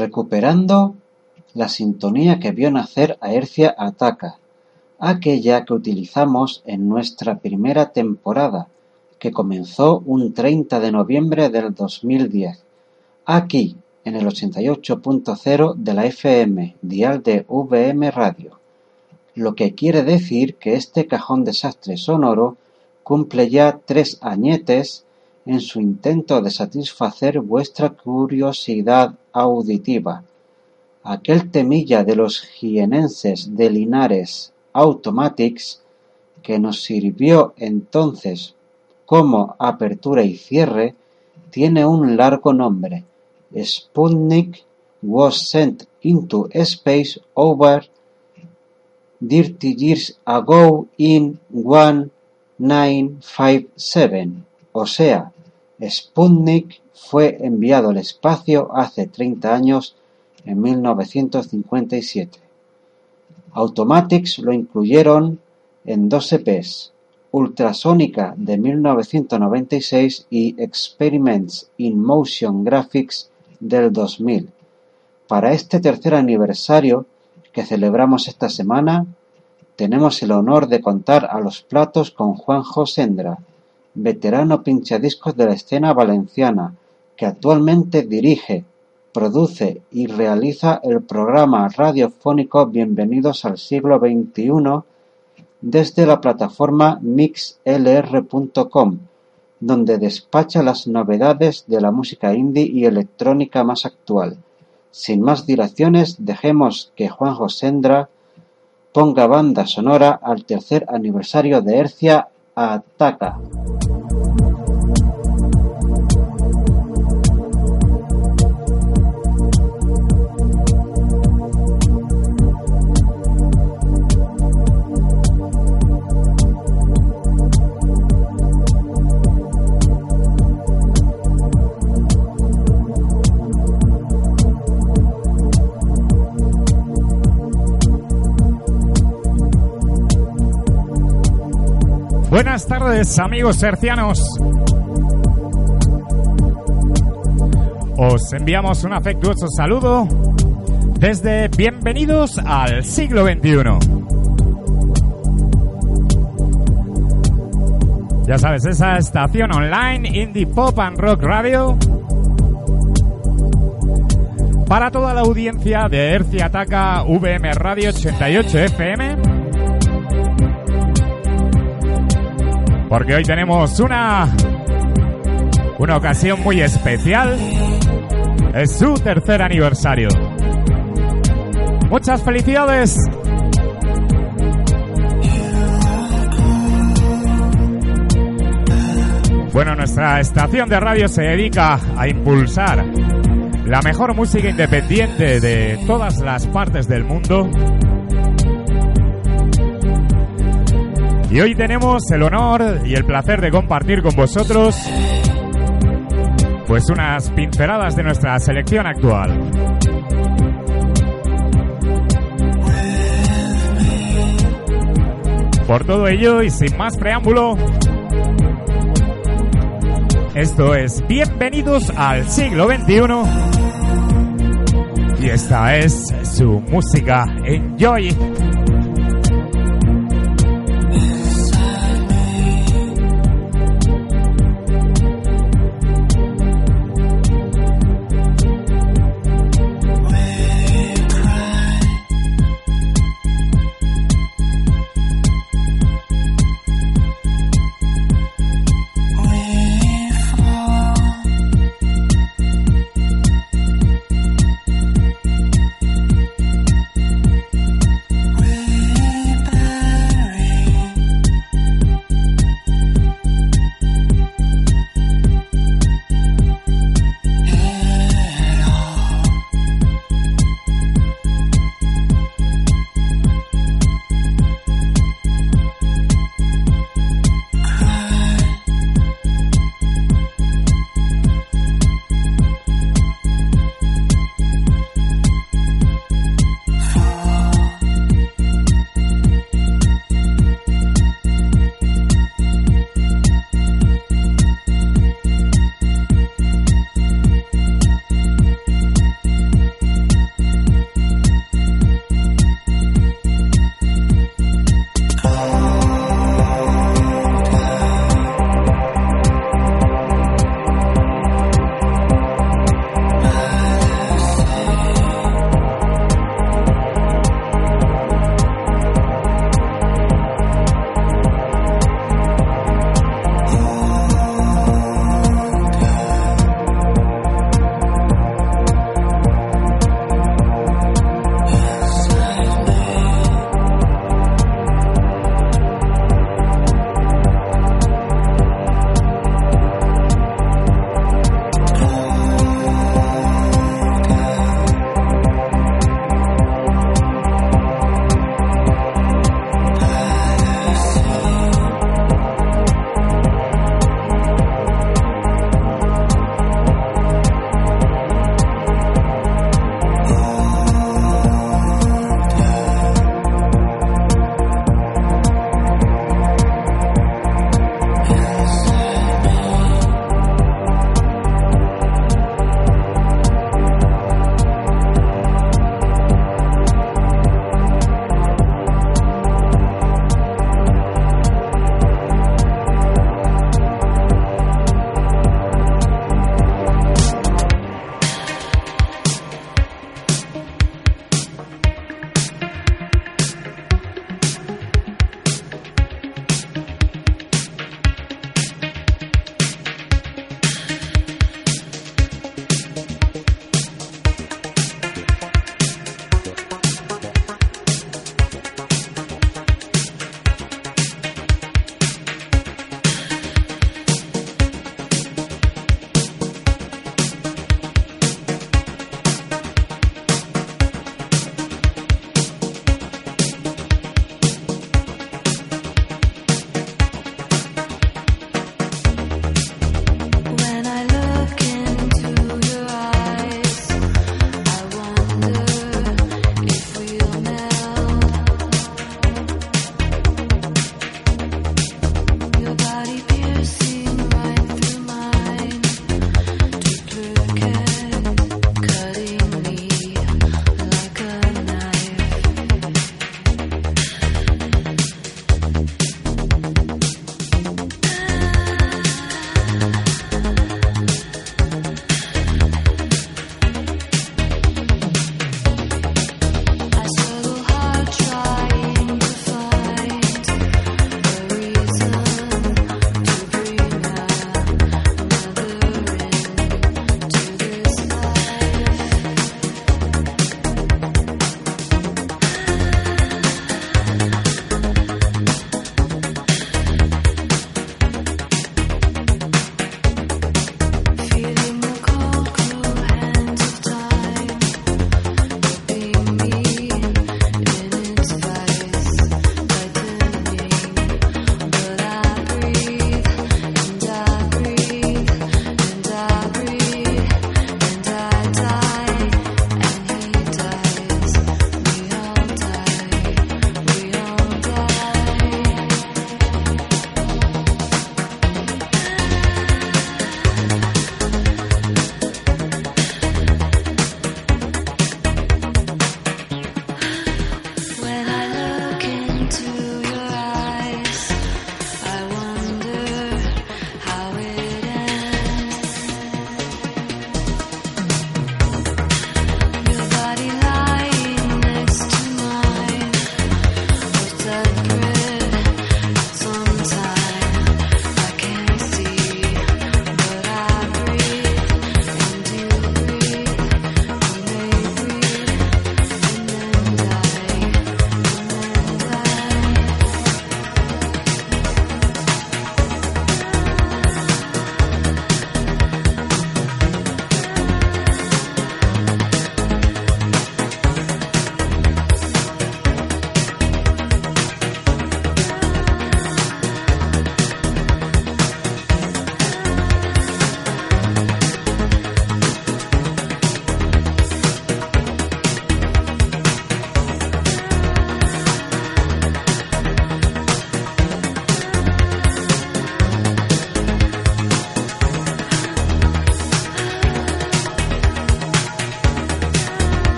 recuperando la sintonía que vio nacer a Hercia Ataca, aquella que utilizamos en nuestra primera temporada, que comenzó un 30 de noviembre del 2010, aquí en el 88.0 de la FM, dial de VM Radio, lo que quiere decir que este cajón desastre sonoro cumple ya tres añetes en su intento de satisfacer vuestra curiosidad auditiva. Aquel temilla de los jienenses de Linares Automatics, que nos sirvió entonces como apertura y cierre, tiene un largo nombre. Sputnik was sent into space over thirty years ago in 1957. O sea, Sputnik fue enviado al espacio hace 30 años, en 1957. Automatics lo incluyeron en dos EPs, Ultrasónica de 1996 y Experiments in Motion Graphics del 2000. Para este tercer aniversario que celebramos esta semana, tenemos el honor de contar a los platos con Juanjo Sendra, veterano pinchadiscos de la escena valenciana, que actualmente dirige, produce y realiza el programa radiofónico Bienvenidos al siglo XXI desde la plataforma mixlr.com, donde despacha las novedades de la música indie y electrónica más actual. Sin más dilaciones, dejemos que Juanjo Sendra ponga banda sonora al tercer aniversario de Hercia Ataca. Buenas tardes, amigos sercianos. Os enviamos un afectuoso saludo desde Bienvenidos al siglo XXI. Ya sabes, esa estación online Indie Pop and Rock Radio para toda la audiencia de Hercia Ataca VM Radio 88 FM porque hoy tenemos una una ocasión muy especial. Es su tercer aniversario. Muchas felicidades. Bueno, nuestra estación de radio se dedica a impulsar la mejor música independiente de todas las partes del mundo. Y hoy tenemos el honor y el placer de compartir con vosotros pues unas pinceladas de nuestra selección actual. Por todo ello y sin más preámbulo, esto es Bienvenidos al siglo XXI. Y esta es su música Enjoy.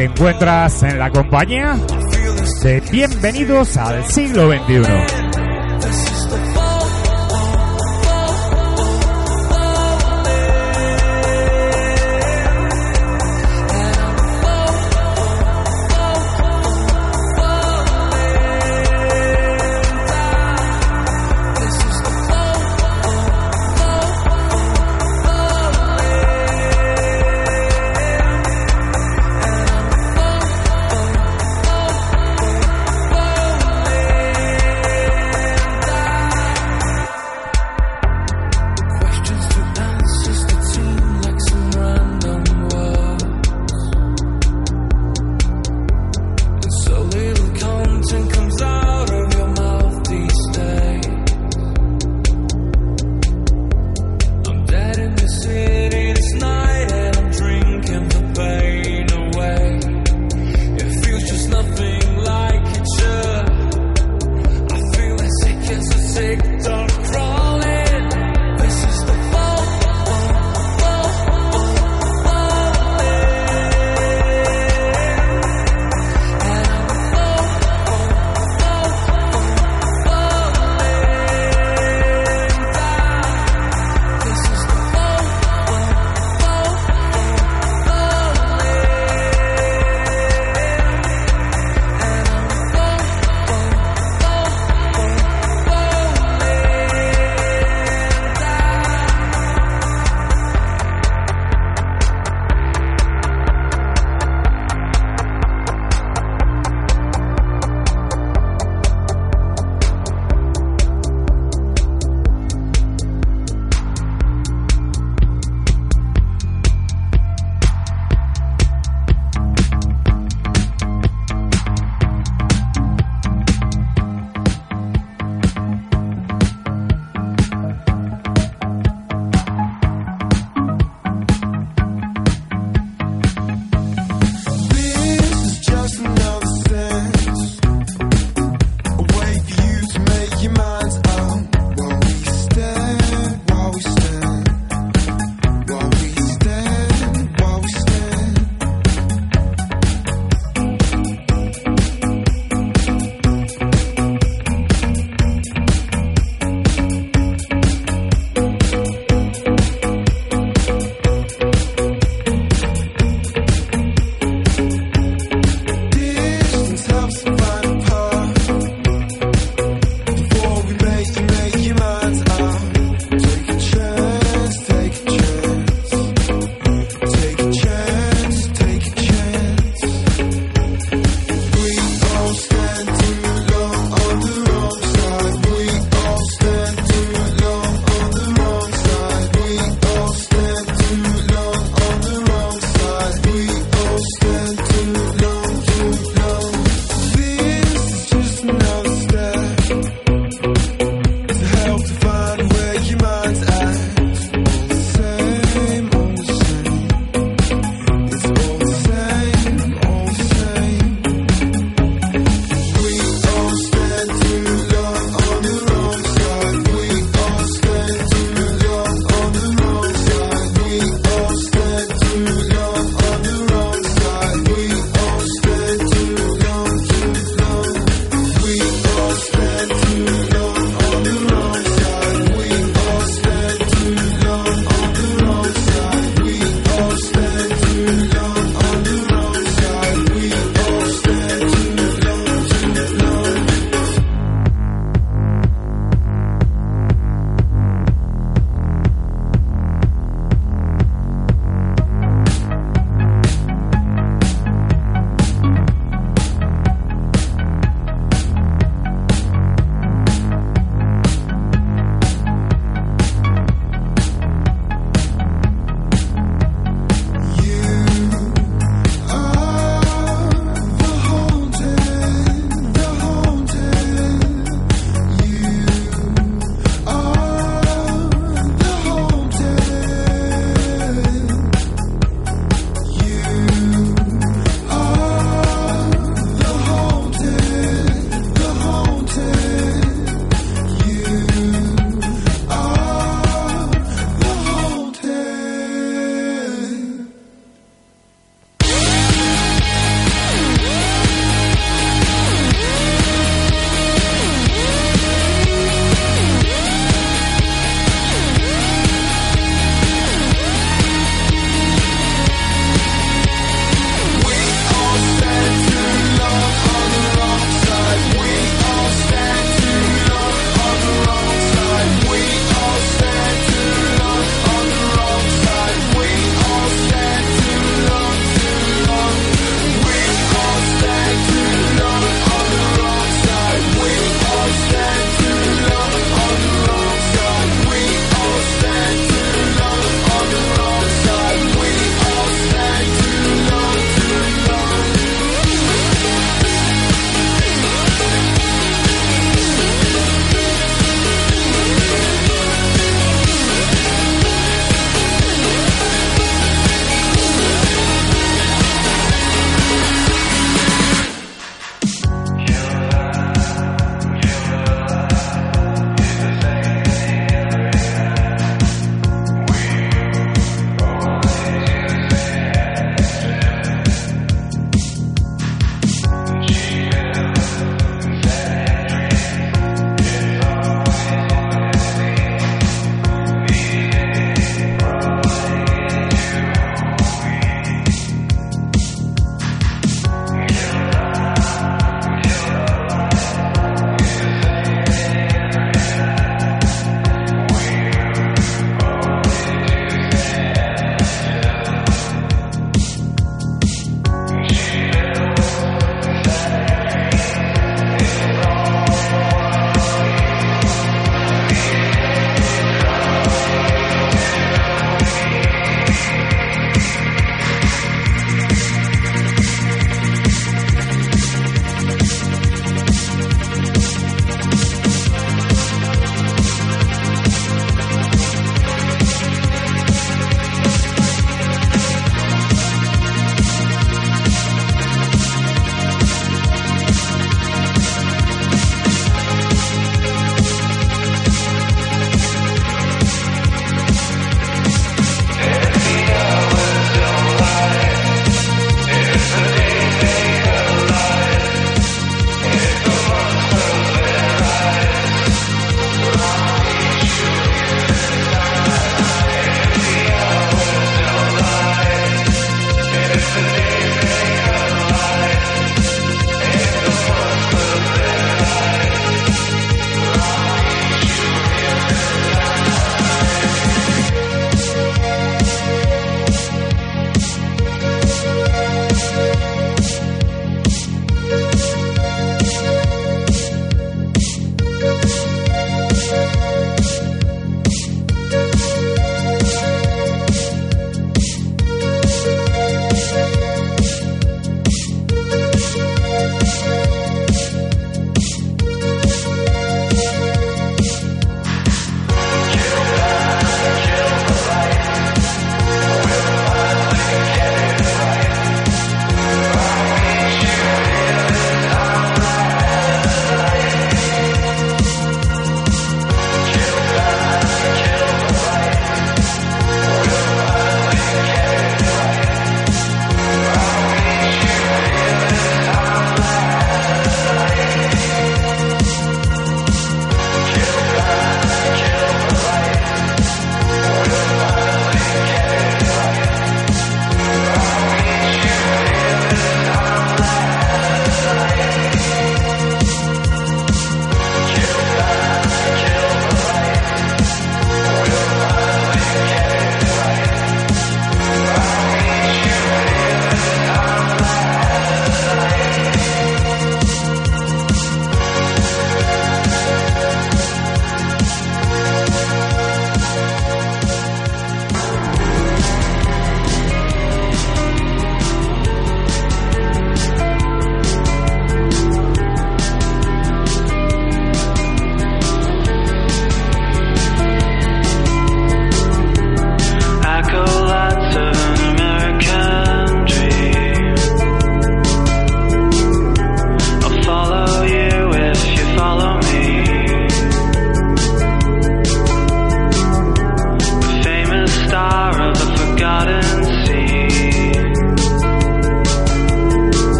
Te encuentras en la compañía de Bienvenidos al siglo XXI.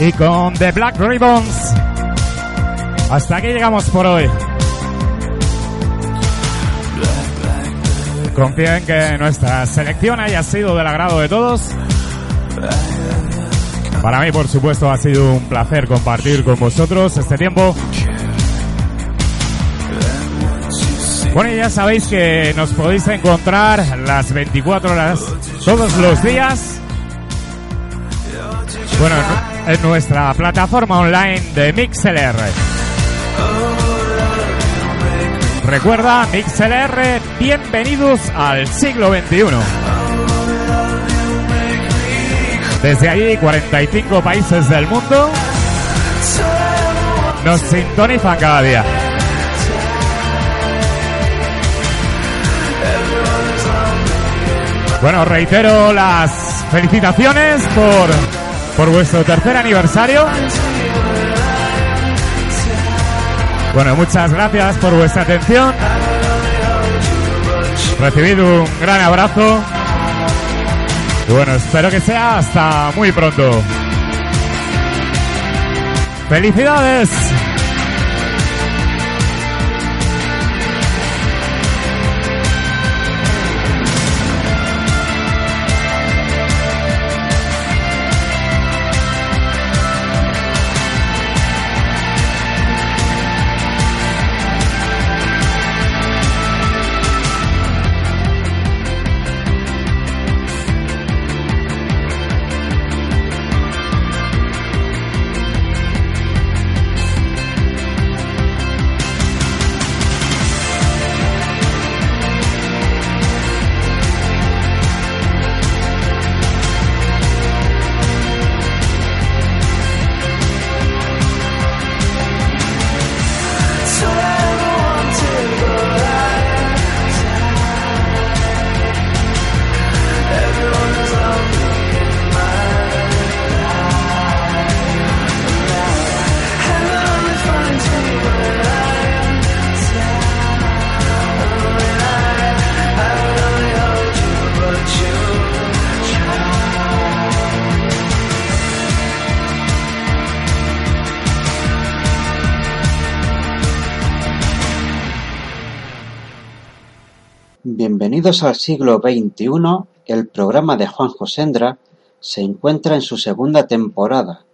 Y con The Black Ribbons, hasta aquí llegamos por hoy. Confío en que nuestra selección haya sido del agrado de todos. Para mí, por supuesto, ha sido un placer compartir con vosotros este tiempo. Bueno, ya sabéis que nos podéis encontrar las 24 horas todos los días bueno, en nuestra plataforma online de MixLR. Recuerda, MixLR, bienvenidos al siglo XXI. Desde allí, 45 países del mundo nos sintonizan cada día. Bueno, reitero las felicitaciones por, por vuestro tercer aniversario. Bueno, muchas gracias por vuestra atención. Recibid un gran abrazo. Y bueno, espero que sea hasta muy pronto. ¡Felicidades! Bienvenidos al siglo XXI. El programa de Juanjo Sendra se encuentra en su segunda temporada.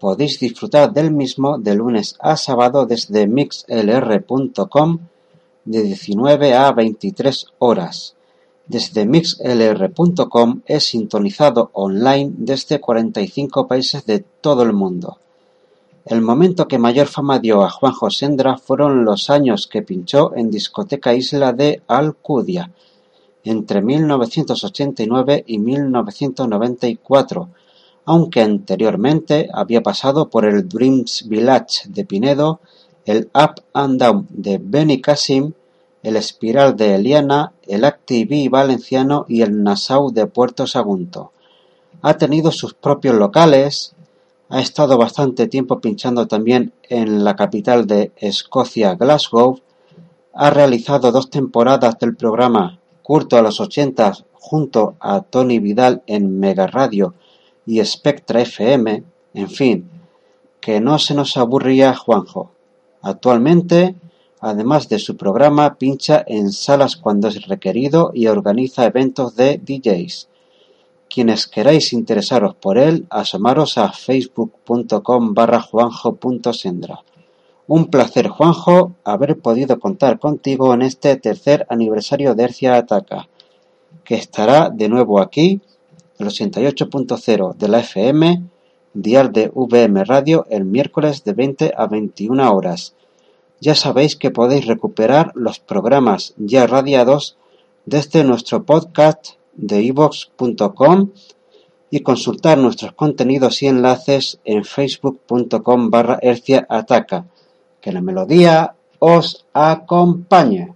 Podéis disfrutar del mismo de lunes a sábado desde mixlr.com de 19 a 23 horas. Desde mixlr.com es sintonizado online desde 45 países de todo el mundo. El momento que mayor fama dio a Juanjo Sendra fueron los años que pinchó en Discoteca Isla de Alcudia, entre 1989 y 1994, aunque anteriormente había pasado por el Dreams Village de Pinedo, el Up and Down de Benny Casim, el Espiral de Eliana, el Activi valenciano y el Nassau de Puerto Sagunto. Ha tenido sus propios locales, ha estado bastante tiempo pinchando también en la capital de Escocia, Glasgow. Ha realizado dos temporadas del programa Curto a los 80 junto a Tony Vidal en Mega Radio y Spectra FM. En fin, que no se nos aburría Juanjo. Actualmente, además de su programa, pincha en salas cuando es requerido y organiza eventos de DJs. Quienes queráis interesaros por él, asomaros a facebook.com barra juanjo.sendra. Un placer, Juanjo, haber podido contar contigo en este tercer aniversario de Hercia Ataca, que estará de nuevo aquí, el 88.0 de la FM, dial de VM Radio, el miércoles de 20 a 21 horas. Ya sabéis que podéis recuperar los programas ya radiados desde nuestro podcast de ivox.com y consultar nuestros contenidos y enlaces en facebook.com barra hercia ataca. Que la melodía os acompañe.